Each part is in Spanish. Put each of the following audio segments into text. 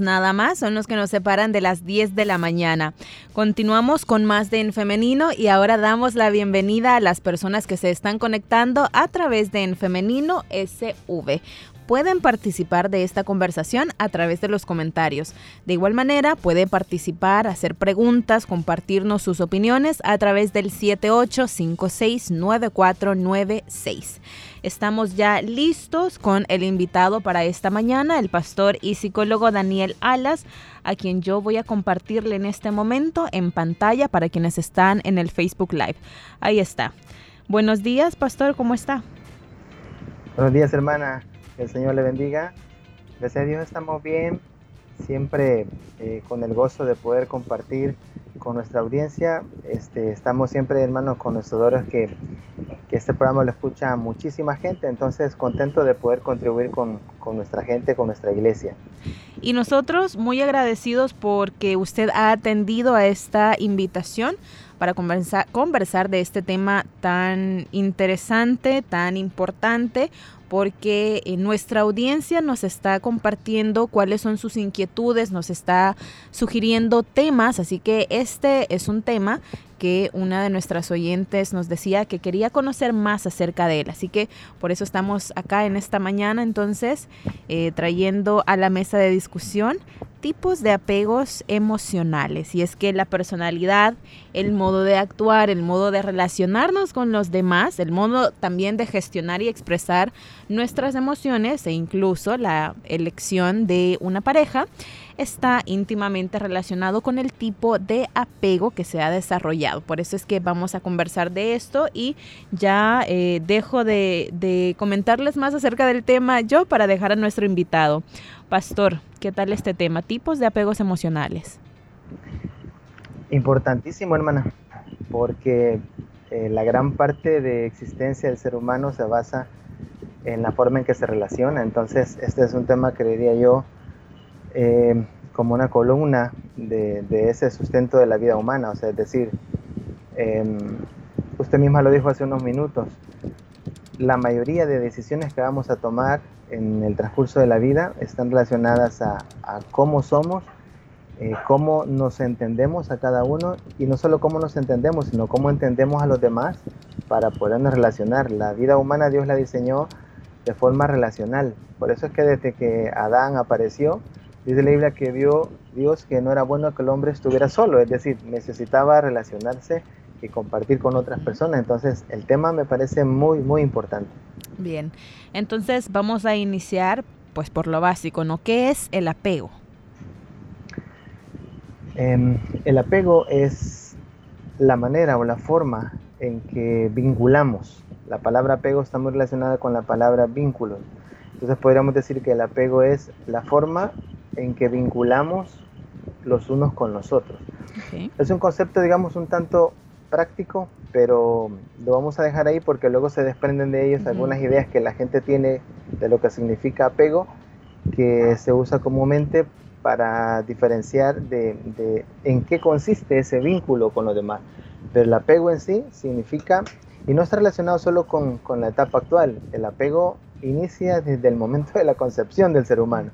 Nada más son los que nos separan de las 10 de la mañana. Continuamos con más de En Femenino y ahora damos la bienvenida a las personas que se están conectando a través de En Femenino SV pueden participar de esta conversación a través de los comentarios. De igual manera, puede participar, hacer preguntas, compartirnos sus opiniones a través del 78569496. Estamos ya listos con el invitado para esta mañana, el pastor y psicólogo Daniel Alas, a quien yo voy a compartirle en este momento en pantalla para quienes están en el Facebook Live. Ahí está. Buenos días, pastor, ¿cómo está? Buenos días, hermana. El Señor le bendiga. Gracias a Dios estamos bien, siempre eh, con el gozo de poder compartir con nuestra audiencia. Este, estamos siempre, hermanos, conocedores que, que este programa lo escucha muchísima gente, entonces contento de poder contribuir con, nuestra gente, con nuestra iglesia. Y nosotros muy agradecidos porque usted ha atendido a esta invitación para conversar de este tema tan interesante, tan importante, porque eh, nuestra audiencia nos está compartiendo cuáles son sus inquietudes, nos está sugiriendo temas, así que este es un tema que una de nuestras oyentes nos decía que quería conocer más acerca de él. Así que por eso estamos acá en esta mañana entonces eh, trayendo a la mesa de discusión tipos de apegos emocionales. Y es que la personalidad, el modo de actuar, el modo de relacionarnos con los demás, el modo también de gestionar y expresar nuestras emociones e incluso la elección de una pareja está íntimamente relacionado con el tipo de apego que se ha desarrollado. Por eso es que vamos a conversar de esto y ya eh, dejo de, comentarles más acerca del tema yo para dejar a nuestro invitado. Pastor, ¿qué tal este tema? Tipos de apegos emocionales. Importantísimo, hermana, porque eh, la gran parte de existencia del ser humano se basa en la forma en que se relaciona. Entonces, este es un tema, creería yo, eh, como una columna de, ese sustento de la vida humana. O sea, es decir, em, usted misma lo dijo hace unos minutos, la mayoría de decisiones que vamos a tomar en el transcurso de la vida están relacionadas a, cómo somos, eh, cómo nos entendemos a cada uno y no solo cómo nos entendemos, sino cómo entendemos a los demás para podernos relacionar. La vida humana Dios la diseñó de forma relacional. Por eso es que desde que Adán apareció, dice la Biblia que vio Dios que no era bueno que el hombre estuviera solo, es decir, necesitaba relacionarse y compartir con otras personas. Entonces, el tema me parece muy, muy importante. Bien, entonces vamos a iniciar pues por lo básico, ¿no? ¿Qué es el apego? Em, el apego es la manera o la forma en que vinculamos. La palabra apego está muy relacionada con la palabra vínculo. Entonces podríamos decir que el apego es la forma en que vinculamos los unos con los otros. Es un concepto, digamos, un tanto práctico, pero lo vamos a dejar ahí porque luego se desprenden de ellos algunas ideas que la gente tiene de lo que significa apego, que se usa comúnmente para diferenciar de, de en qué consiste ese vínculo con los demás. Pero el apego en sí significa, y no está relacionado solo con, con la etapa actual, el apego inicia desde el momento de la concepción del ser humano,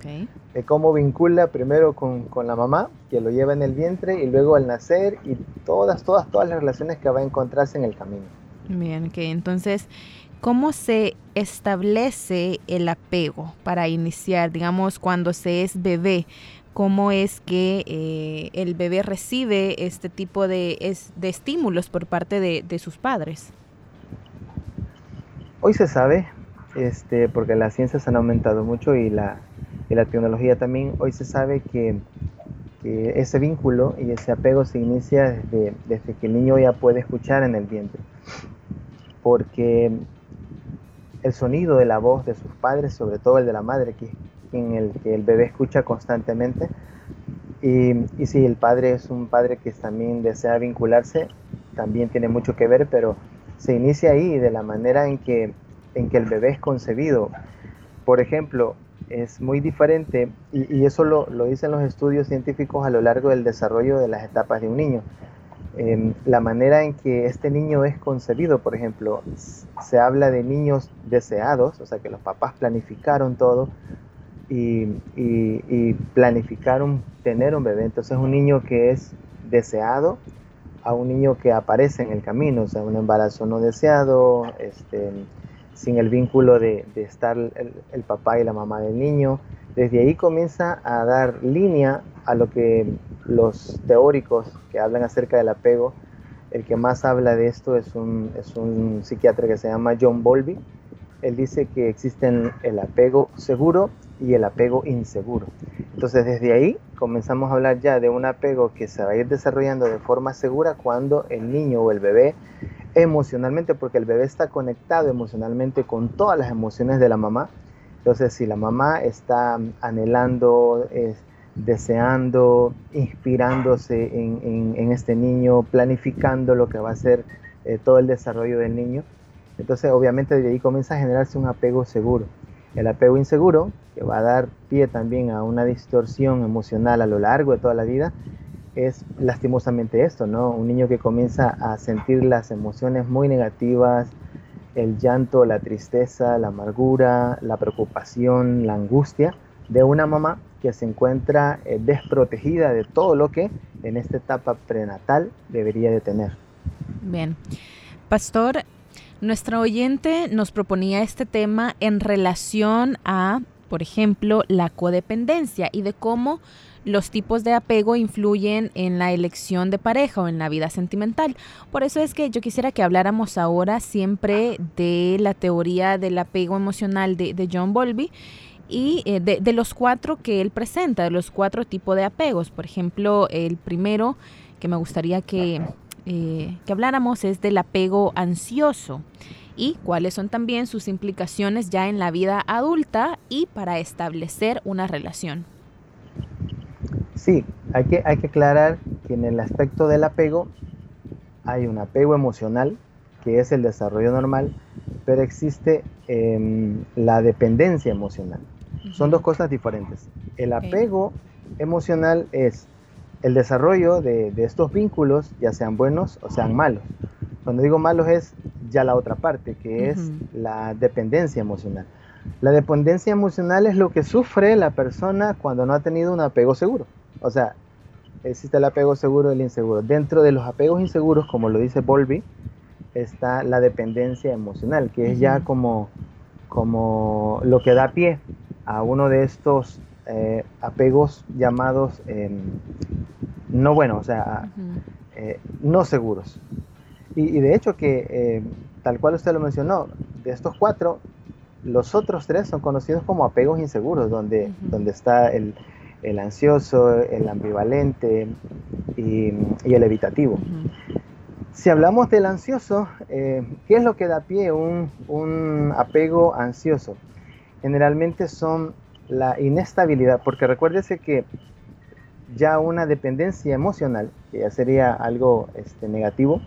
de cómo vincula primero con, con, la mamá, que lo lleva en el vientre, y luego al nacer, y todas, todas, todas las relaciones que va a encontrarse en el camino. Bien, ok, entonces, ¿cómo se establece el apego para iniciar, digamos, cuando se es bebé? ¿Cómo es que eh, el bebé recibe este tipo de, de estímulos por parte de, de sus padres? Hoy se sabe este, porque las ciencias han aumentado mucho y la, la tecnología también. Hoy se sabe que, ese vínculo y ese apego se inicia desde, desde, que el niño ya puede escuchar en el vientre, porque el sonido de la voz de sus padres, sobre todo el de la madre, que en el que el bebé escucha constantemente, y, y si el padre es un padre que también desea vincularse, también tiene mucho que ver, pero se inicia ahí de la manera en que, en que el bebé es concebido. Por ejemplo, es muy diferente, y, eso lo, dicen los estudios científicos a lo largo del desarrollo de las etapas de un niño. Em, la manera en que este niño es concebido, por ejemplo, se habla de niños deseados, o sea que los papás planificaron todo y, y planificaron tener un bebé. Entonces un niño que es deseado a un niño que aparece en el camino, o sea, un embarazo no deseado, este, sin el vínculo de, estar el, papá y la mamá del niño. Desde ahí comienza a dar línea a lo que los teóricos que hablan acerca del apego, el que más habla de esto es un, es un psiquiatra que se llama John Bowlby. Él dice que existen el apego seguro y el apego inseguro. Entonces desde ahí comenzamos a hablar ya de un apego que se va a ir desarrollando de forma segura cuando el niño o el bebé emocionalmente, porque el bebé está conectado emocionalmente con todas las emociones de la mamá. Entonces, si la mamá está anhelando, deseando, inspirándose en, este niño, planificando lo que va a ser eh, todo el desarrollo del niño, entonces obviamente de ahí comienza a generarse un apego seguro. El apego inseguro, que va a dar pie también a una distorsión emocional a lo largo de toda la vida, es lastimosamente esto, ¿no? Un niño que comienza a sentir las emociones muy negativas, el llanto, la tristeza, la amargura, la preocupación, la angustia de una mamá que se encuentra eh, desprotegida de todo lo que en esta etapa prenatal debería de tener. Bien. Pastor, nuestra oyente nos proponía este tema en relación a, por ejemplo, la codependencia y de cómo los tipos de apego influyen en la elección de pareja o en la vida sentimental. Por eso es que yo quisiera que habláramos ahora siempre de la teoría del apego emocional de, John Bowlby y eh, de, los cuatro que él presenta, de los cuatro tipos de apegos. Por ejemplo, el primero que me gustaría que, eh, que habláramos es del apego ansioso y cuáles son también sus implicaciones ya en la vida adulta y para establecer una relación. Sí, hay que, hay que aclarar que en el aspecto del apego hay un apego emocional, que es el desarrollo normal, pero existe em, la dependencia emocional. Son dos cosas diferentes. El apego emocional es el desarrollo de, estos vínculos, ya sean buenos o sean malos. Cuando digo malos es ya la otra parte, que es la dependencia emocional. La dependencia emocional es lo que sufre la persona cuando no ha tenido un apego seguro. O sea, existe el apego seguro y el inseguro. Dentro de los apegos inseguros, como lo dice Bolby, está la dependencia emocional, que es ya como, como lo que da pie a uno de estos eh, apegos llamados em, no buenos, o sea, eh, no seguros. Y, de hecho que, eh, tal cual usted lo mencionó, de estos cuatro, los otros tres son conocidos como apegos inseguros, donde, donde está el, el ansioso, el ambivalente y, el evitativo. Si hablamos del ansioso, eh, ¿qué es lo que da pie a un, un apego ansioso? Generalmente son la inestabilidad, porque recuérdese que ya una dependencia emocional, que ya sería algo este, negativo,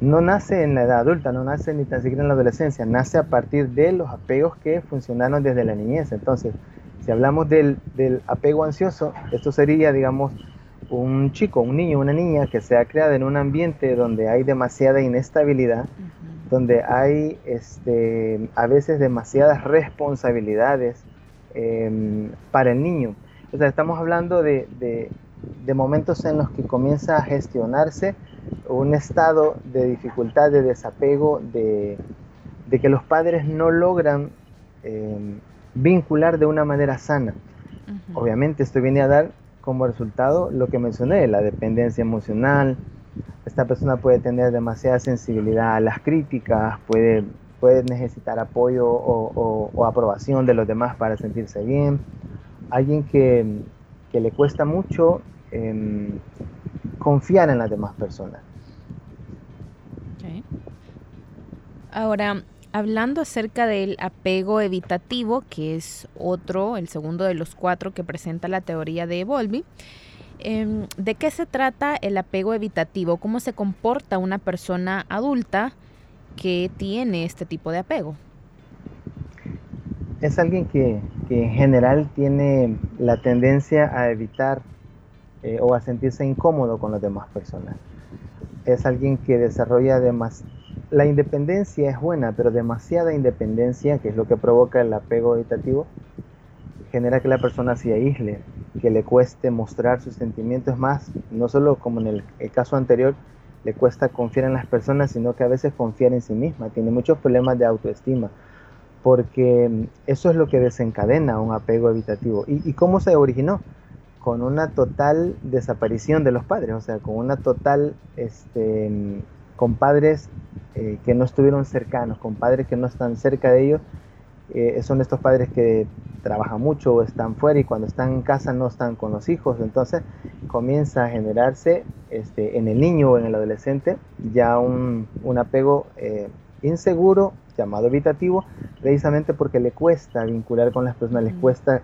no nace en la edad adulta, no nace ni tan siquiera en la adolescencia, nace a partir de los apegos que funcionaron desde la niñez. Entonces, si hablamos del, apego ansioso, esto sería, digamos, un chico, un niño, una niña que se ha creado en un ambiente donde hay demasiada inestabilidad, donde hay este, a veces demasiadas responsabilidades em, para el niño. O sea, estamos hablando de, momentos en los que comienza a gestionarse un estado de dificultad, de desapego, de, que los padres no logran em, vincular de una manera sana. Obviamente esto viene a dar como resultado lo que mencioné, la dependencia emocional. Esta persona puede tener demasiada sensibilidad a las críticas, puede, puede necesitar apoyo o, aprobación de los demás para sentirse bien. Alguien que, le cuesta mucho em, confiar en las demás personas. Ahora, hablando acerca del apego evitativo, que es otro, el segundo de los cuatro que presenta la teoría de Bowlby, Em, ¿De qué se trata el apego evitativo? ¿Cómo se comporta una persona adulta que tiene este tipo de apego? Es alguien que, en general tiene la tendencia a evitar eh, o a sentirse incómodo con las demás personas. Es alguien que desarrolla más La independencia es buena, pero demasiada independencia, que es lo que provoca el apego evitativo, genera que la persona se aísle, que le cueste mostrar sus sentimientos más, no solo como en el, caso anterior, le cuesta confiar en las personas, sino que a veces confiar en sí misma, tiene muchos problemas de autoestima, porque eso es lo que desencadena un apego evitativo. ¿Y, cómo se originó? Con una total desaparición de los padres, o sea, con una total, este, con padres eh, que no estuvieron cercanos, con padres que no están cerca de ellos, eh, son estos padres que trabajan mucho o están fuera y cuando están en casa no están con los hijos. Entonces comienza a generarse este, en el niño o en el adolescente ya un, apego eh, inseguro llamado evitativo, precisamente porque le cuesta vincular con las personas, le cuesta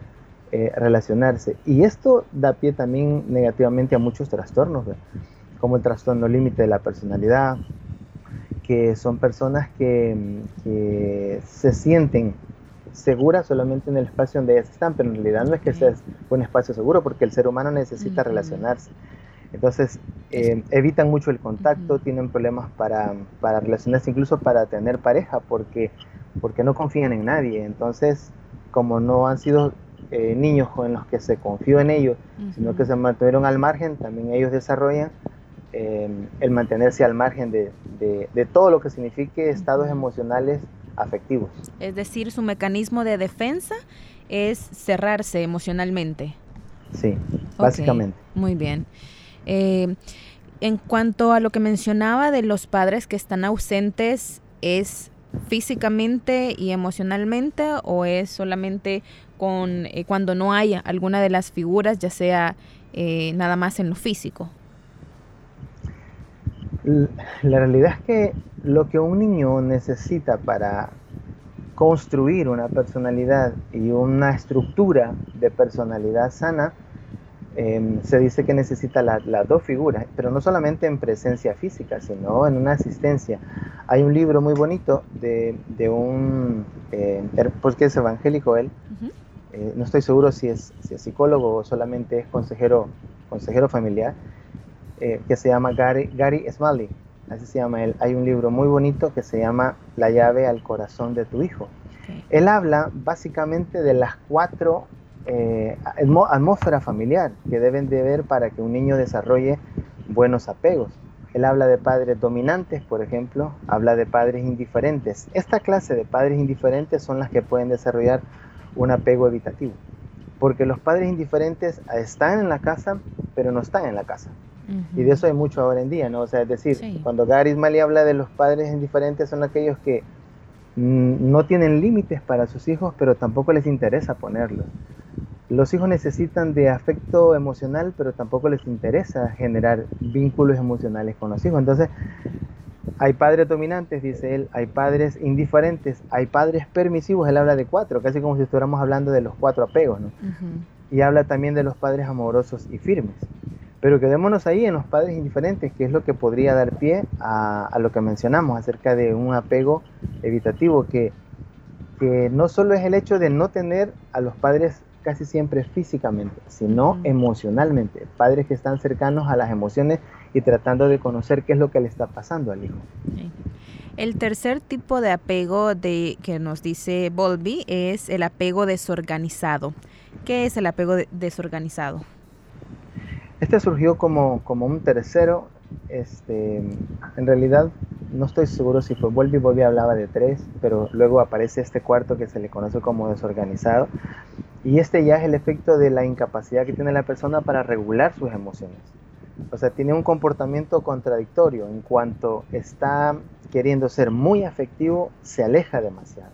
eh, relacionarse. Y esto da pie también negativamente a muchos trastornos, como el trastorno límite de la personalidad, que son personas que, que se sienten segura solamente en el espacio donde ellas están, pero en realidad no es que sea un espacio seguro porque el ser humano necesita relacionarse. Entonces, eh, evitan mucho el contacto, tienen problemas para, para, relacionarse, incluso para tener pareja, porque, porque no confían en nadie. Entonces, como no han sido eh, niños en los que se confió en ellos, sino que se mantuvieron al margen, también ellos desarrollan eh, el mantenerse al margen de, de, de, todo lo que signifique estados emocionales afectivos. Es decir, su mecanismo de defensa es cerrarse emocionalmente. Sí, básicamente. muy bien. Eh, en cuanto a lo que mencionaba de los padres que están ausentes, ¿es físicamente y emocionalmente o es solamente con eh, cuando no haya alguna de las figuras, ya sea eh, nada más en lo físico? La realidad es que lo que un niño necesita para construir una personalidad y una estructura de personalidad sana, em, se dice que necesita las dos figuras, pero no solamente en presencia física, sino en una asistencia. Hay un libro muy bonito de, un, eh, porque es evangélico él, eh, no estoy seguro si es, si es, psicólogo o solamente es consejero, consejero familiar, eh, que se llama Gary, Gary Smalley así se llama él. Hay un libro muy bonito que se llama La llave al corazón de tu hijo. Él habla básicamente de las cuatro eh, atmósferas familiar que deben de ver para que un niño desarrolle buenos apegos. Él habla de padres dominantes, por ejemplo, habla de padres indiferentes. Esta clase de padres indiferentes son las que pueden desarrollar un apego evitativo, porque los padres indiferentes están en la casa, pero no están en la casa. Y de eso hay mucho ahora en día, ¿no? O sea, es decir, cuando Gary Smalley habla de los padres indiferentes, son aquellos que mm, no tienen límites para sus hijos, pero tampoco les interesa ponerlos. Los hijos necesitan de afecto emocional, pero tampoco les interesa generar vínculos emocionales con los hijos. Entonces, hay padres dominantes, dice él, hay padres indiferentes, hay padres permisivos, él habla de cuatro, casi como si estuviéramos hablando de los cuatro apegos, ¿no? Y habla también de los padres amorosos y firmes. Pero quedémonos ahí en los padres indiferentes, que es lo que podría dar pie a, lo que mencionamos acerca de un apego evitativo, que, que, no solo es el hecho de no tener a los padres casi siempre físicamente, sino emocionalmente, padres que están cercanos a las emociones y tratando de conocer qué es lo que le está pasando al hijo. El tercer tipo de apego de, que nos dice Bolby es el apego desorganizado. ¿Qué es el apego desorganizado? Este surgió como, como un tercero. Este, en realidad no estoy seguro si fue Volvi hablaba de tres, pero luego aparece este cuarto que se le conoce como desorganizado. Y este ya es el efecto de la incapacidad que tiene la persona para regular sus emociones. O sea, tiene un comportamiento contradictorio. En cuanto está queriendo ser muy afectivo, se aleja demasiado.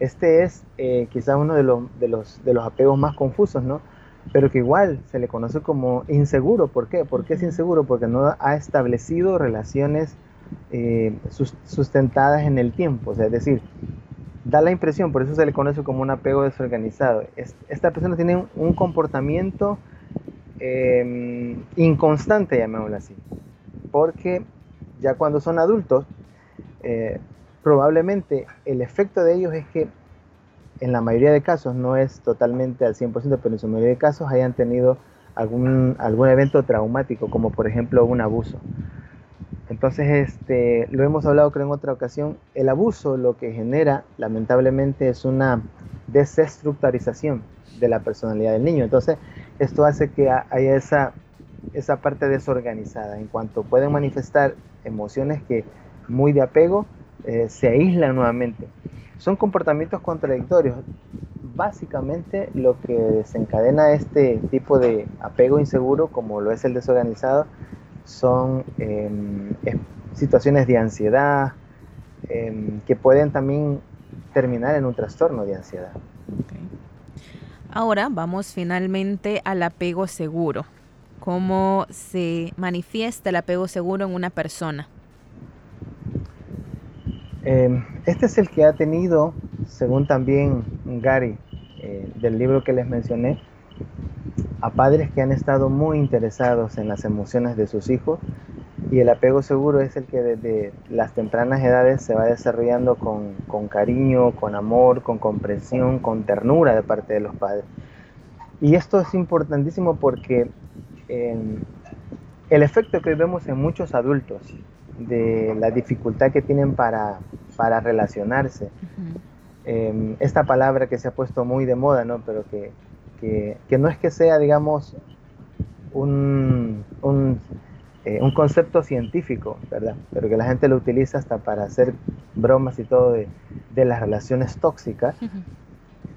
Este es eh, quizá uno de los, de, los, de los apegos más confusos, ¿no? pero que igual se le conoce como inseguro. ¿Por qué? ¿Por qué es inseguro? Porque no ha establecido relaciones eh, sustentadas en el tiempo. O sea, es decir, da la impresión, por eso se le conoce como un apego desorganizado. esta persona tiene un comportamiento em, inconstante, llamémoslo así, porque ya cuando son adultos, eh, probablemente el efecto de ellos es que en la mayoría de casos, no es totalmente al 100%, pero en su mayoría de casos hayan tenido algún, algún evento traumático, como por ejemplo un abuso. Entonces, este, lo hemos hablado creo en otra ocasión, el abuso lo que genera lamentablemente es una desestructurización de la personalidad del niño. Entonces, esto hace que haya esa, esa parte desorganizada. En cuanto pueden manifestar emociones que muy de apego, eh, se aíslan nuevamente. Son comportamientos contradictorios. Básicamente lo que desencadena este tipo de apego inseguro, como lo es el desorganizado, son em, situaciones de ansiedad em, que pueden también terminar en un trastorno de ansiedad. Ahora vamos finalmente al apego seguro. ¿Cómo se manifiesta el apego seguro en una persona? Em, este es el que ha tenido, según también Gary, eh, del libro que les mencioné, a padres que han estado muy interesados en las emociones de sus hijos y el apego seguro es el que desde las tempranas edades se va desarrollando con, cariño, con amor, con comprensión, con ternura de parte de los padres. Y esto es importantísimo porque em, el efecto que vemos en muchos adultos de la dificultad que tienen para, para relacionarse, em, esta palabra que se ha puesto muy de moda, ¿no? pero que, que, no es que sea, digamos, un, eh, un, concepto científico, ¿verdad? Pero que la gente lo utiliza hasta para hacer bromas y todo de, de las relaciones tóxicas.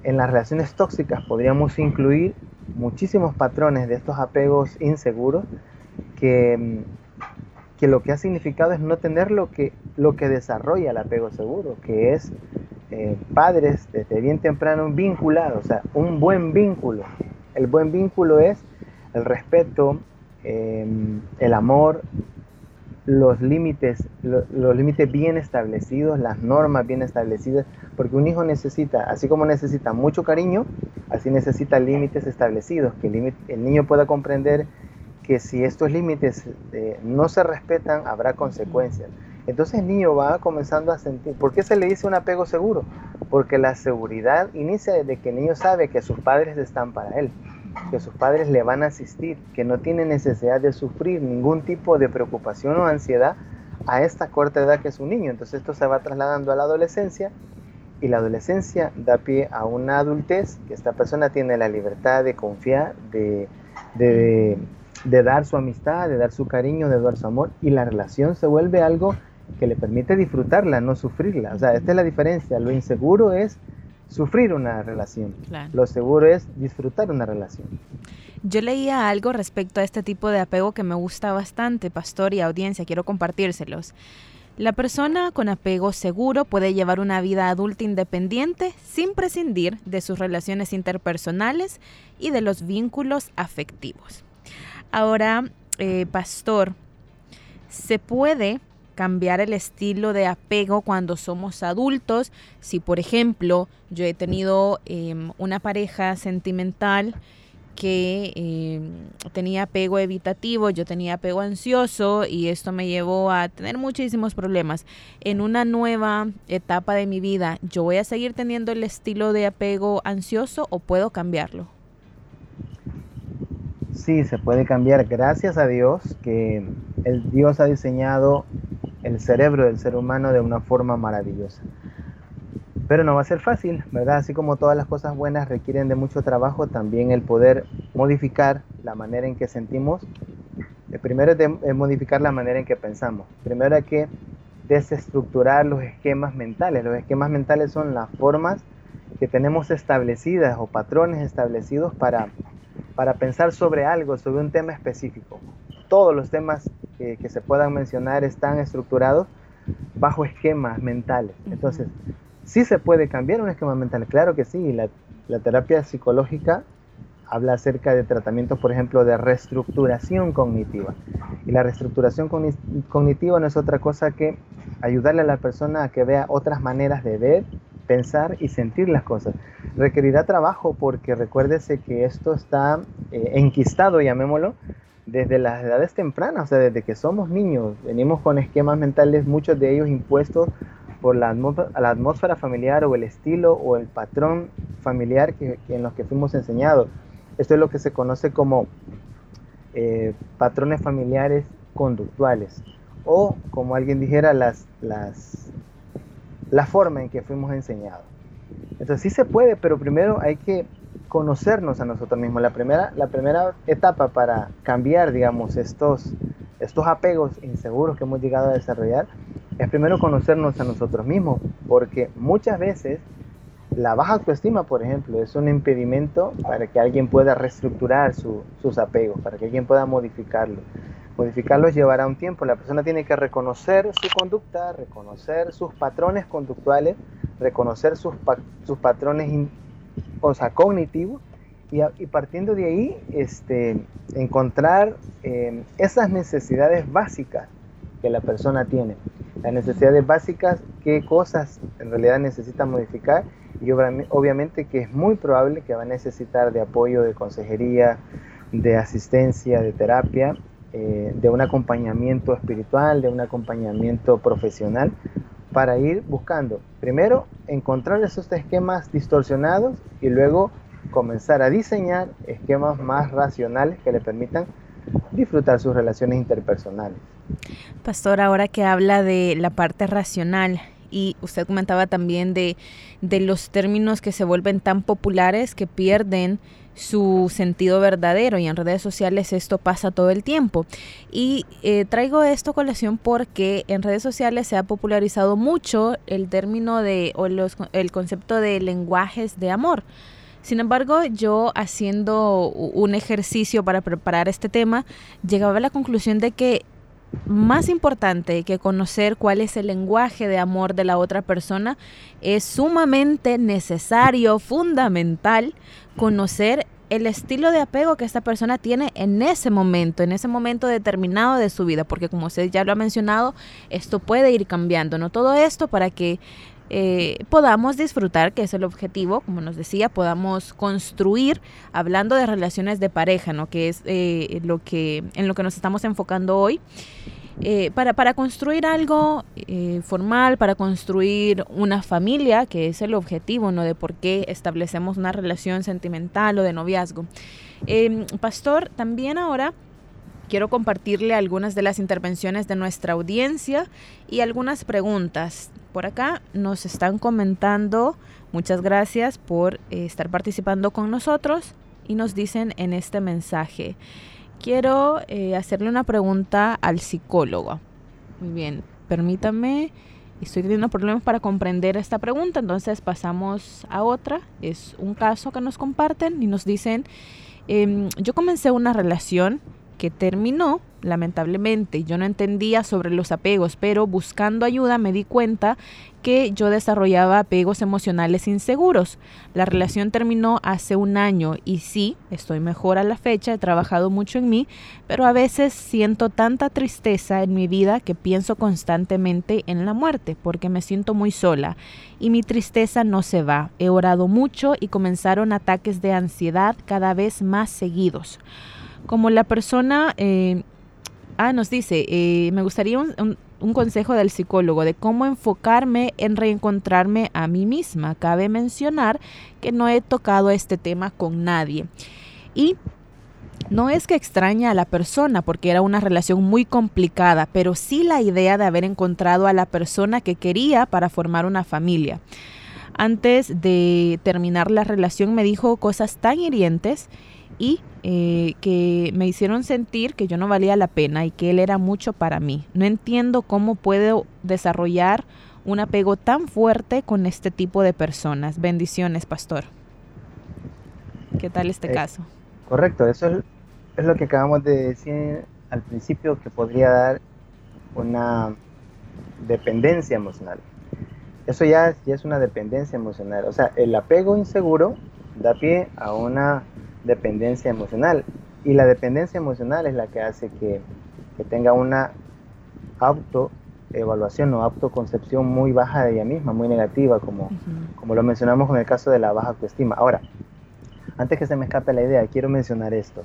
En las relaciones tóxicas podríamos incluir muchísimos patrones de estos apegos inseguros que, que lo que ha significado es no tener lo que, lo que desarrolla el apego seguro, que es eh, padres desde bien temprano vinculados, o sea, un buen vínculo. El buen vínculo es el respeto, em, el amor, los límites, los límites bien establecidos, las normas bien establecidas, porque un hijo necesita, así como necesita mucho cariño, así necesita límites establecidos, que el, niño pueda comprender que si estos límites eh, no se respetan, habrá consecuencias. Entonces el niño va comenzando a sentir, ¿por qué se le dice un apego seguro? Porque la seguridad inicia desde que el niño sabe que sus padres están para él, que sus padres le van a asistir, que no tiene necesidad de sufrir ningún tipo de preocupación o ansiedad a esta corta edad que es un niño. Entonces esto se va trasladando a la adolescencia y la adolescencia da pie a una adultez que esta persona tiene la libertad de confiar, de, dar su amistad, de dar su cariño, de dar su amor y la relación se vuelve algo que le permite disfrutarla, no sufrirla. O sea, esta es la diferencia. Lo inseguro es sufrir una relación. Lo seguro es disfrutar una relación. Yo leía algo respecto a este tipo de apego que me gusta bastante, pastor y audiencia, quiero compartírselos. La persona con apego seguro puede llevar una vida adulta independiente sin prescindir de sus relaciones interpersonales y de los vínculos afectivos. Ahora, eh, pastor, ¿se puede cambiar el estilo de apego cuando somos adultos. Si, por ejemplo, yo he tenido em, una pareja sentimental que em, tenía apego evitativo, yo tenía apego ansioso y esto me llevó a tener muchísimos problemas. En una nueva etapa de mi vida, ¿yo voy a seguir teniendo el estilo de apego ansioso o puedo cambiarlo? Sí, se puede cambiar. Gracias a Dios que el Dios ha diseñado el cerebro del ser humano de una forma maravillosa. Pero no va a ser fácil, ¿verdad? Así como todas las cosas buenas requieren de mucho trabajo, también el poder modificar la manera en que sentimos. El eh, primero es, modificar la manera en que pensamos. Primero hay que desestructurar los esquemas mentales. Los esquemas mentales son las formas que tenemos establecidas o patrones establecidos para, para pensar sobre algo, sobre un tema específico. Todos los temas que, se puedan mencionar están estructurados bajo esquemas mentales. Entonces, ¿sí se puede cambiar un esquema mental? Claro que sí. La, la terapia psicológica habla acerca de tratamientos, por ejemplo, de reestructuración cognitiva. Y la reestructuración cognitiva no es otra cosa que ayudarle a la persona a que vea otras maneras de ver, pensar y sentir las cosas. Requerirá trabajo porque recuérdese que esto está eh, enquistado, llamémoslo, desde las edades tempranas, o sea, desde que somos niños, venimos con esquemas mentales, muchos de ellos impuestos por la, atmósfera familiar o el estilo o el patrón familiar en los que fuimos enseñados. Esto es lo que se conoce como eh, patrones familiares conductuales o como alguien dijera las, las, la forma en que fuimos enseñados. Entonces sí se puede, pero primero hay que conocernos a nosotros mismos. La primera, la primera etapa para cambiar, digamos, estos, estos apegos inseguros que hemos llegado a desarrollar es primero conocernos a nosotros mismos, porque muchas veces la baja autoestima, por ejemplo, es un impedimento para que alguien pueda reestructurar sus apegos, para que alguien pueda modificarlo. Modificarlos llevará un tiempo. La persona tiene que reconocer su conducta, reconocer sus patrones conductuales, reconocer sus, patrones o sea, cognitivos y, partiendo de ahí este, encontrar eh, esas necesidades básicas que la persona tiene. Las necesidades básicas, qué cosas en realidad necesita modificar y obviamente que es muy probable que va a necesitar de apoyo de consejería, de asistencia, de terapia, eh, de un acompañamiento espiritual, de un acompañamiento profesional para ir buscando, primero, encontrar esos esquemas distorsionados y luego comenzar a diseñar esquemas más racionales que le permitan disfrutar sus relaciones interpersonales. Pastor, ahora que habla de la parte racional y usted comentaba también de, de los términos que se vuelven tan populares que pierden su sentido verdadero y en redes sociales esto pasa todo el tiempo. Y eh, traigo esto colación porque en redes sociales se ha popularizado mucho el término de o los, el concepto de lenguajes de amor. Sin embargo, yo haciendo un ejercicio para preparar este tema, llegaba a la conclusión de que más importante que conocer cuál es el lenguaje de amor de la otra persona, es sumamente necesario, fundamental, conocer el estilo de apego que esta persona tiene en ese momento, en ese momento determinado de su vida, porque como usted ya lo ha mencionado, esto puede ir cambiando, ¿no? Todo esto para que eh, podamos disfrutar, que es el objetivo, como nos decía, podamos construir, hablando de relaciones de pareja, ¿no? Que es eh, lo que, en lo que nos estamos enfocando hoy. Eh, para, para, construir algo formal, para construir una familia, que es el objetivo, ¿no? De por qué establecemos una relación sentimental o de noviazgo. Em, pastor, también ahora quiero compartirle algunas de las intervenciones de nuestra audiencia y algunas preguntas. Por acá nos están comentando, muchas gracias por eh, estar participando con nosotros y nos dicen en este mensaje, quiero eh, hacerle una pregunta al psicólogo. Muy bien, permítame, estoy teniendo problemas para comprender esta pregunta, entonces pasamos a otra. Es un caso que nos comparten y nos dicen, em, yo comencé una relación que terminó, lamentablemente. Yo no entendía sobre los apegos, pero buscando ayuda me di cuenta que yo desarrollaba apegos emocionales inseguros. La relación terminó hace un año y sí, estoy mejor a la fecha, he trabajado mucho en mí, pero a veces siento tanta tristeza en mi vida que pienso constantemente en la muerte porque me siento muy sola y mi tristeza no se va. He orado mucho y comenzaron ataques de ansiedad cada vez más seguidos como la persona, eh, ah, nos dice, eh, me gustaría un, un, consejo del psicólogo de cómo enfocarme en reencontrarme a mí misma. Cabe mencionar que no he tocado este tema con nadie. Y no es que extraña a la persona porque era una relación muy complicada, pero sí la idea de haber encontrado a la persona que quería para formar una familia. Antes de terminar la relación me dijo cosas tan hirientes y eh, que me hicieron sentir que yo no valía la pena y que él era mucho para mí. No entiendo cómo puedo desarrollar un apego tan fuerte con este tipo de personas. Bendiciones, pastor. ¿Qué tal este eh, caso? Correcto, eso es, es, lo que acabamos de decir al principio, que podría dar una dependencia emocional. Eso ya, ya es una dependencia emocional. O sea, el apego inseguro da pie a una dependencia emocional. Y la dependencia emocional es la que hace que, tenga una auto autoevaluación o autoconcepción muy baja de ella misma, muy negativa, como, como lo mencionamos con el caso de la baja autoestima. Ahora, antes que se me escape la idea, quiero mencionar esto.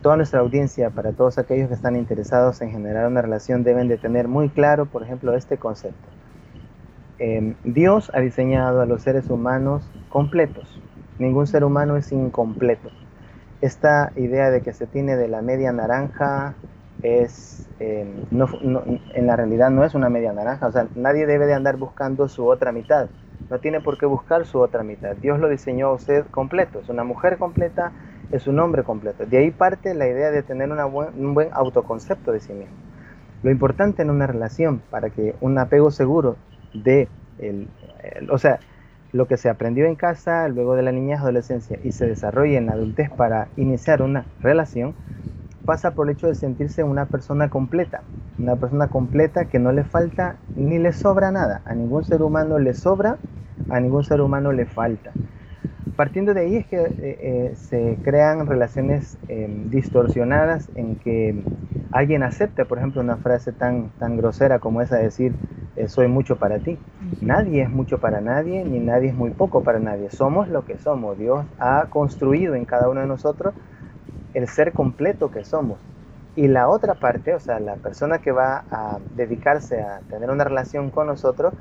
Toda nuestra audiencia, para todos aquellos que están interesados en generar una relación, deben de tener muy claro, por ejemplo, este concepto. Em, Dios ha diseñado a los seres humanos completos. Ningún ser humano es incompleto. Esta idea de que se tiene de la media naranja es, em, en la realidad no es una media naranja. O sea, nadie debe de andar buscando su otra mitad. No tiene por qué buscar su otra mitad. Dios lo diseñó a usted completo. Es una mujer completa, es un hombre completo. De ahí parte la idea de tener un buen autoconcepto de sí mismo. Lo importante en una relación para que un apego seguro de, el, o sea, lo que se aprendió en casa, luego de la niñez, adolescencia y se desarrolla en la adultez para iniciar una relación, pasa por el hecho de sentirse una persona completa, una persona completa que no le falta ni le sobra nada, a ningún ser humano le sobra, a ningún ser humano le falta. Partiendo de ahí es que eh, eh, se crean relaciones em, distorsionadas en que alguien acepte, por ejemplo, una frase tan, tan grosera como esa de decir, eh, soy mucho para ti. Nadie es mucho para nadie, ni nadie es muy poco para nadie. Somos lo que somos. Dios ha construido en cada uno de nosotros el ser completo que somos. Y la otra parte, o sea, la persona que va a dedicarse a tener una relación con nosotros,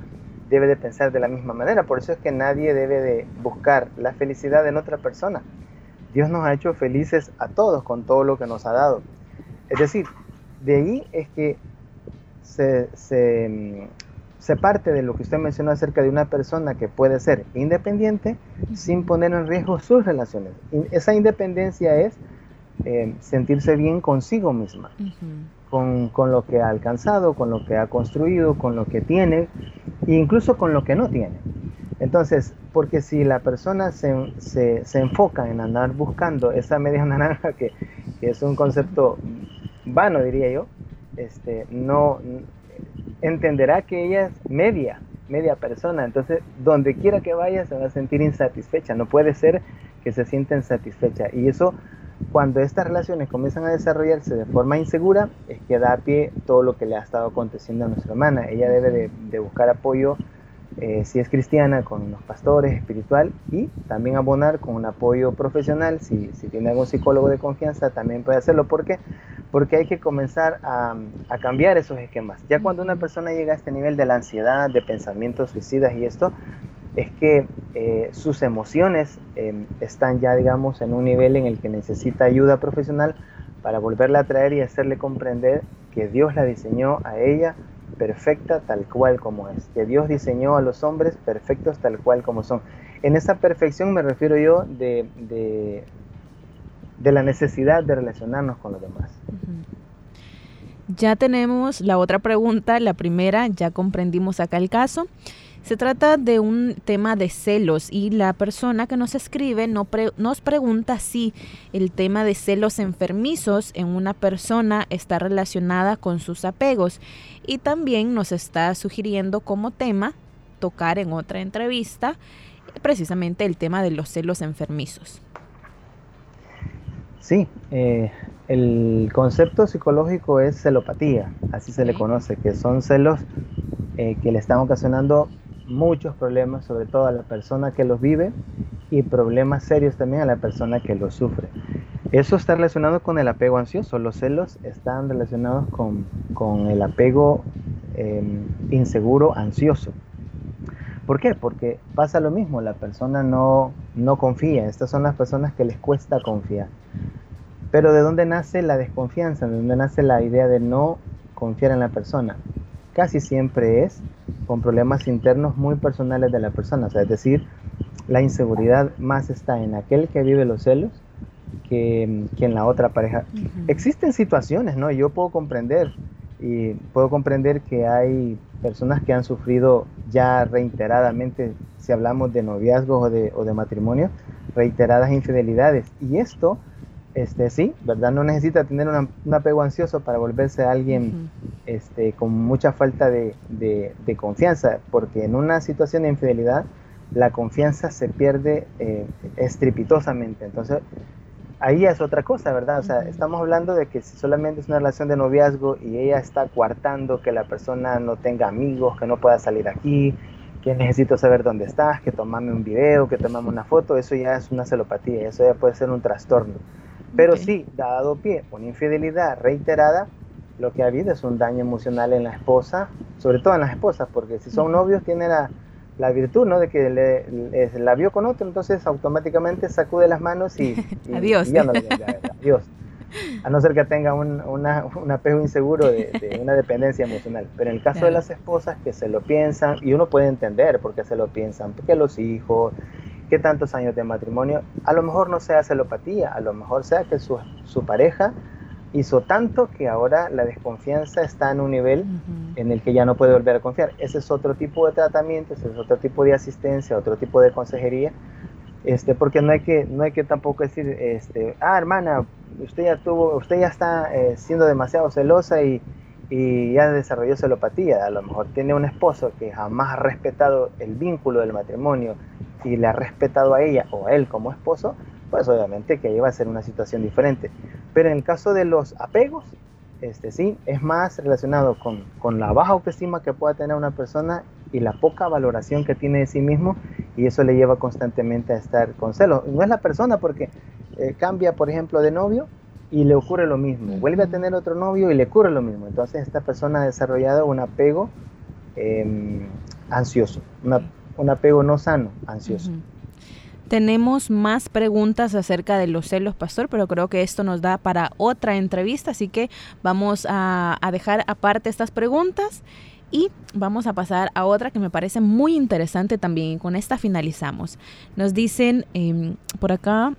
debe de pensar de la misma manera. Por eso es que nadie debe de buscar la felicidad en otra persona. Dios nos ha hecho felices a todos con todo lo que nos ha dado. Es decir, de ahí es que se, se, parte de lo que usted mencionó acerca de una persona que puede ser independiente sin poner en riesgo sus relaciones. esa independencia es eh, sentirse bien consigo misma con, lo que ha alcanzado, con lo que ha construido, con lo que tiene e incluso con lo que no tiene. Entonces, porque si la persona se, se, enfoca en andar buscando esa media naranja, que, es un concepto vano, diría yo, este, no entenderá que ella es media, media persona. Entonces, donde quiera que vaya, se va a sentir insatisfecha. No puede ser que se sienta insatisfecha. Y eso cuando estas relaciones comienzan a desarrollarse de forma insegura, es que da pie todo lo que le ha estado aconteciendo a nuestra hermana. Ella debe de, buscar apoyo, eh, si es cristiana, con los pastores espiritual y también abonar con un apoyo profesional. Si, tiene algún psicólogo de confianza, también puede hacerlo. ¿Por qué? Porque hay que comenzar a, a cambiar esos esquemas. Ya cuando una persona llega a este nivel de la ansiedad, de pensamientos suicidas y esto, es que eh, sus emociones em, están ya, digamos, en un nivel en el que necesita ayuda profesional para volverla a traer y hacerle comprender que Dios la diseñó a ella perfecta tal cual como es, que Dios diseñó a los hombres perfectos tal cual como son. En esa perfección me refiero yo de, de, la necesidad de relacionarnos con los demás. Ya tenemos la otra pregunta, la primera, ya comprendimos acá el caso. Se trata de un tema de celos y la persona que nos escribe no nos pregunta si el tema de celos enfermizos en una persona está relacionada con sus apegos y también nos está sugiriendo como tema tocar en otra entrevista precisamente el tema de los celos enfermizos. Sí, eh, el concepto psicológico es celopatía, así se le conoce, que son celos eh, que le están ocasionando muchos problemas, sobre todo a la persona que los vive y problemas serios también a la persona que los sufre. Eso está relacionado con el apego ansioso, los celos están relacionados con, con el apego em, inseguro, ansioso. ¿Por qué? Porque pasa lo mismo, la persona no, no confía, estas son las personas que les cuesta confiar. Pero ¿de dónde nace la desconfianza? ¿De dónde nace la idea de no confiar en la persona? Casi siempre es con problemas internos muy personales de la persona. O sea, es decir, la inseguridad más está en aquel que vive los celos que, en la otra pareja. Existen situaciones, ¿no? Yo puedo comprender y puedo comprender que hay personas que han sufrido ya reiteradamente, si hablamos de noviazgos o de, o de matrimonio, reiteradas infidelidades. Y esto este, sí, ¿verdad? No necesita tener un apego ansioso para volverse alguien este, con mucha falta de, confianza, porque en una situación de infidelidad la confianza se pierde eh, estrepitosamente. Entonces, ahí es otra cosa, ¿verdad? O sea, estamos hablando de que si solamente es una relación de noviazgo y ella está coartando que la persona no tenga amigos, que no pueda salir aquí, que necesito saber dónde estás, que tomame un video, que tomame una foto, eso ya es una celopatía, eso ya puede ser un trastorno. Pero sí, dado pie una infidelidad reiterada, lo que ha habido es un daño emocional en la esposa, sobre todo en las esposas, porque si son novios tienen la, la virtud, ¿no? De que le, la vio con otro, entonces automáticamente sacude las manos y, adiós. adiós. A no ser que tenga un, una, un apego inseguro de, una dependencia emocional. Pero en el caso de las esposas que se lo piensan, y uno puede entender por qué se lo piensan, porque los hijos, qué tantos años de matrimonio, a lo mejor no sea celopatía, a lo mejor sea que su, su pareja hizo tanto que ahora la desconfianza está en un nivel en el que ya no puede volver a confiar. Ese es otro tipo de tratamiento, ese es otro tipo de asistencia, otro tipo de consejería, este, porque no hay que, no hay que tampoco decir, este, ah, hermana, usted ya tuvo, usted ya está eh, siendo demasiado celosa y, y ya desarrolló celopatía. A lo mejor tiene un esposo que jamás ha respetado el vínculo del matrimonio y le ha respetado a ella o a él como esposo, pues obviamente que ahí va a ser una situación diferente. Pero en el caso de los apegos, este, sí, es más relacionado con, con, la baja autoestima que pueda tener una persona y la poca valoración que tiene de sí mismo y eso le lleva constantemente a estar con celos. No es la persona porque eh, cambia, por ejemplo, de novio y le ocurre lo mismo. Vuelve a tener otro novio y le ocurre lo mismo. Entonces esta persona ha desarrollado un apego em, ansioso, un apego no sano, ansioso. Tenemos más preguntas acerca de los celos, pastor, pero creo que esto nos da para otra entrevista, así que vamos a, dejar aparte estas preguntas y vamos a pasar a otra que me parece muy interesante también y con esta finalizamos. Nos dicen em, por acá,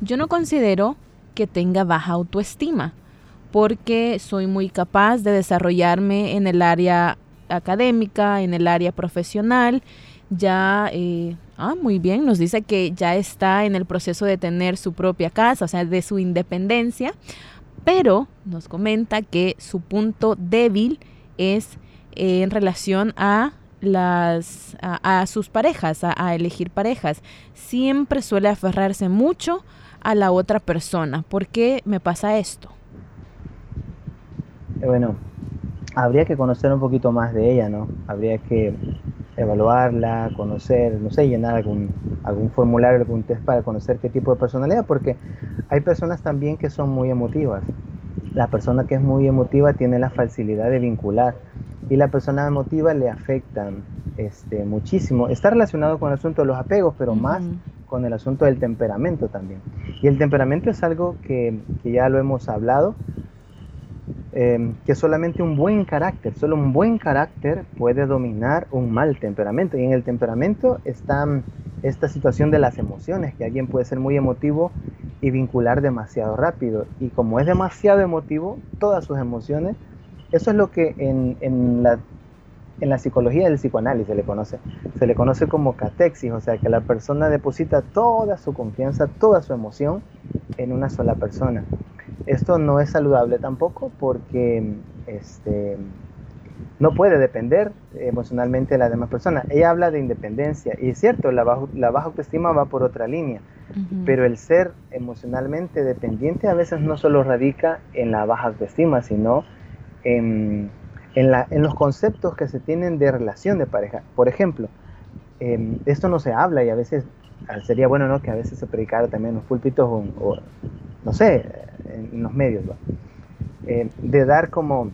yo no considero que tenga baja autoestima porque soy muy capaz de desarrollarme en el área académica, en el área profesional, ya eh, Ah, muy bien, nos dice que ya está en el proceso de tener su propia casa, o sea, de su independencia, pero nos comenta que su punto débil es eh, en relación a las a, sus parejas, a, elegir parejas. Siempre suele aferrarse mucho a la otra persona. ¿Por qué me pasa esto? Eh, bueno, habría que conocer un poquito más de ella, ¿no? Habría que evaluarla, conocer, no sé, llenar algún, algún formulario, algún test para conocer qué tipo de personalidad, porque hay personas también que son muy emotivas. La persona que es muy emotiva tiene la facilidad de vincular y la persona emotiva le afecta este, muchísimo. Está relacionado con el asunto de los apegos, pero más con el asunto del temperamento también. Y el temperamento es algo que, que ya lo hemos hablado, Em, que solamente un buen carácter, solo un buen carácter puede dominar un mal temperamento. Y en el temperamento está mm, esta situación de las emociones, que alguien puede ser muy emotivo y vincular demasiado rápido. Y como es demasiado emotivo, todas sus emociones, eso es lo que en la psicología del psicoanálisis se le conoce. Se le conoce como catexis, o sea que la persona deposita toda su confianza, toda su emoción en una sola persona. Esto no es saludable tampoco porque este, no puede depender emocionalmente de la demás persona. Ella habla de independencia y es cierto, la, la baja autoestima va por otra línea, pero el ser emocionalmente dependiente a veces no solo radica en la baja autoestima, sino en, en, la, en los conceptos que se tienen de relación de pareja. Por ejemplo, em, esto no se habla y a veces sería bueno ¿no? que a veces se predicara también en los púlpitos o, no sé, en, los medios, eh, de dar como,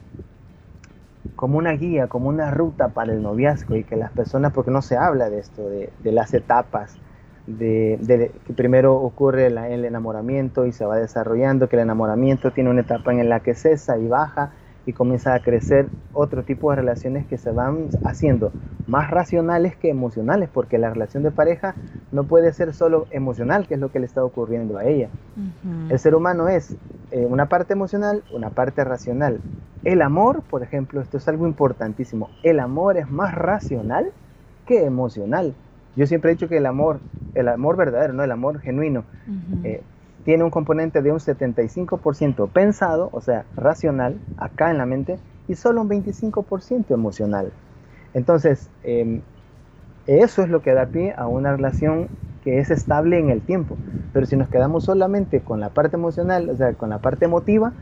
como una guía, como una ruta para el noviazgo y que las personas, porque no se habla de esto, de, las etapas, de, que primero ocurre el enamoramiento y se va desarrollando, que el enamoramiento tiene una etapa en la que cesa y baja y comienza a crecer otro tipo de relaciones que se van haciendo más racionales que emocionales, porque la relación de pareja no puede ser solo emocional, que es lo que le está ocurriendo a ella. El ser humano es eh, una parte emocional, una parte racional. El amor, por ejemplo, esto es algo importantísimo, el amor es más racional que emocional. Yo siempre he dicho que el amor, el amor verdadero, no el amor genuino, tiene un componente de un 75% pensado, o sea, racional, acá en la mente, y solo un 25% emocional. Entonces, em, eso es lo que da pie a una relación que es estable en el tiempo. Pero si nos quedamos solamente con la parte emocional, o sea, con la parte emotiva,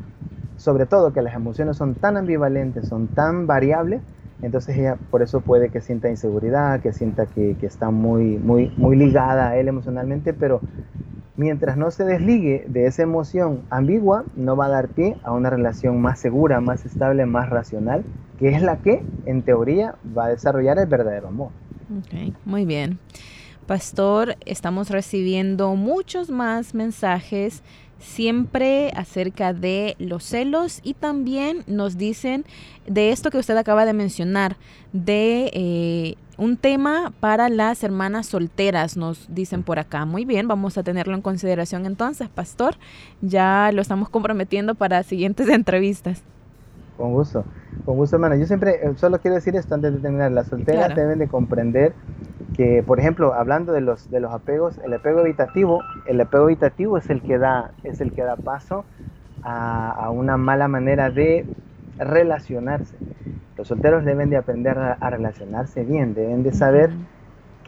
sobre todo que las emociones son tan ambivalentes, son tan variables, entonces ella por eso puede que sienta inseguridad, que sienta que, que, está muy, muy, muy ligada a él emocionalmente, pero mientras no se desligue de esa emoción ambigua, no va a dar pie a una relación más segura, más estable, más racional, que es la que en teoría va a desarrollar el verdadero amor. Ok, muy bien. Pastor, estamos recibiendo muchos más mensajes siempre acerca de los celos y también nos dicen de esto que usted acaba de mencionar, de eh, un tema para las hermanas solteras, nos dicen por acá. Muy bien, vamos a tenerlo en consideración entonces, pastor. Ya lo estamos comprometiendo para siguientes entrevistas. Con gusto, con gusto, hermana. Yo siempre, eh, solo quiero decir esto antes de terminar. Las solteras deben de comprender que, por ejemplo, hablando de los, de los apegos, el apego evitativo, el apego evitativo es el que da, es el que da paso a, una mala manera de relacionarse. Los solteros deben de aprender a, relacionarse bien, deben de saber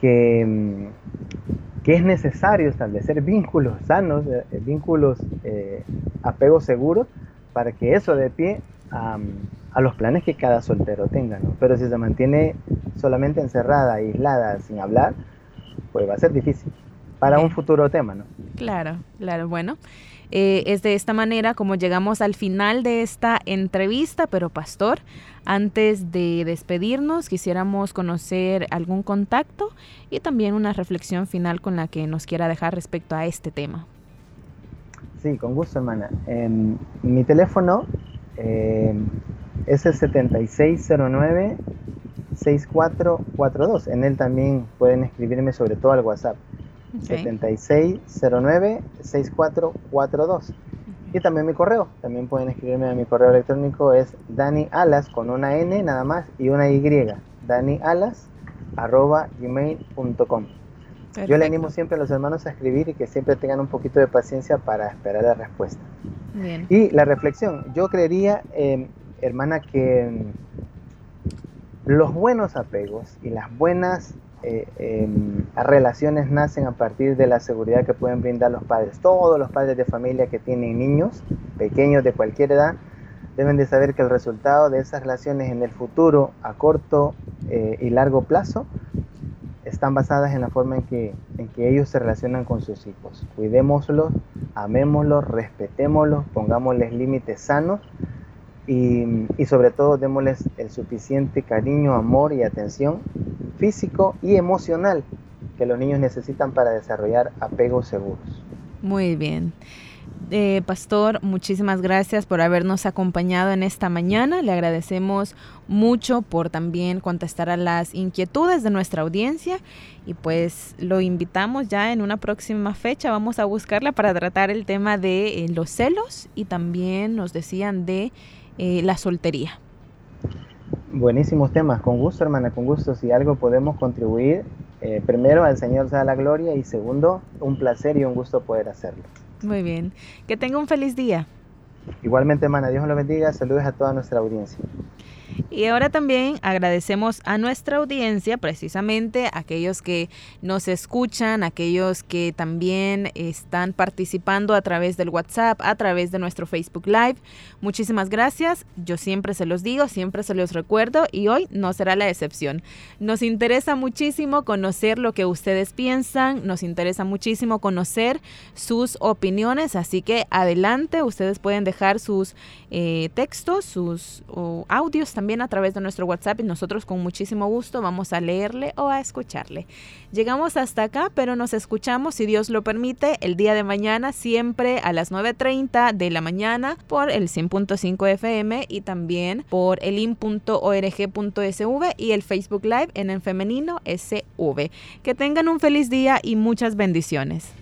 que, mm, que, es necesario establecer vínculos sanos, eh, vínculos, eh, apegos seguros, para que eso de pie a, los planes que cada soltero tenga, ¿no? Pero si se mantiene solamente encerrada, aislada, sin hablar, pues va a ser difícil para un futuro tema, ¿no? Claro, claro, bueno. Eh, es de esta manera como llegamos al final de esta entrevista, pero pastor, antes de despedirnos, quisiéramos conocer algún contacto y también una reflexión final con la que nos quiera dejar respecto a este tema. Sí, con gusto, hermana. Em, mi teléfono eh, es el 7609-6442. En él también pueden escribirme sobre todo al WhatsApp. 7609-6442. Y también mi correo. También pueden escribirme a mi correo electrónico. Es Dani Alas con una N nada más y una Y. Dani Alas arroba gmail.com. Yo le animo siempre a los hermanos a escribir y que siempre tengan un poquito de paciencia para esperar la respuesta. Y la reflexión, yo creería, em, hermana, que em, los buenos apegos y las buenas eh, em, relaciones nacen a partir de la seguridad que pueden brindar los padres. Todos los padres de familia que tienen niños, pequeños de cualquier edad, deben de saber que el resultado de esas relaciones en el futuro, a corto eh, y largo plazo, están basadas en la forma en que, en que ellos se relacionan con sus hijos. Cuidémoslos, amémoslos, respetémoslos, pongámosles límites sanos y, sobre todo démosles el suficiente cariño, amor y atención físico y emocional que los niños necesitan para desarrollar apegos seguros. Muy bien. Eh, pastor, muchísimas gracias por habernos acompañado en esta mañana. Le agradecemos mucho por también contestar a las inquietudes de nuestra audiencia y pues lo invitamos ya en una próxima fecha. Vamos a buscarla para tratar el tema de eh, los celos y también nos decían de eh, la soltería. Buenísimos temas, con gusto hermana, con gusto. Si algo podemos contribuir, primero al Señor sea la gloria y segundo, un placer y un gusto poder hacerlo. Muy bien. Que tenga un feliz día. Igualmente, hermana, Dios lo bendiga. Saludos a toda nuestra audiencia. Y ahora también agradecemos a nuestra audiencia, precisamente aquellos que nos escuchan, aquellos que también están participando a través del WhatsApp, a través de nuestro Facebook Live. Muchísimas gracias. Yo siempre se los digo, siempre se los recuerdo y hoy no será la excepción. Nos interesa muchísimo conocer lo que ustedes piensan, nos interesa muchísimo conocer sus opiniones, así que adelante, ustedes pueden dejar sus eh, textos, sus audios también a través de nuestro WhatsApp y nosotros con muchísimo gusto vamos a leerle o a escucharle. Llegamos hasta acá, pero nos escuchamos, si Dios lo permite, el día de mañana, siempre a las 9.30 de la mañana por el 100.5 FM y también por el in.org.sv y el Facebook Live en el femenino SV. Que tengan un feliz día y muchas bendiciones.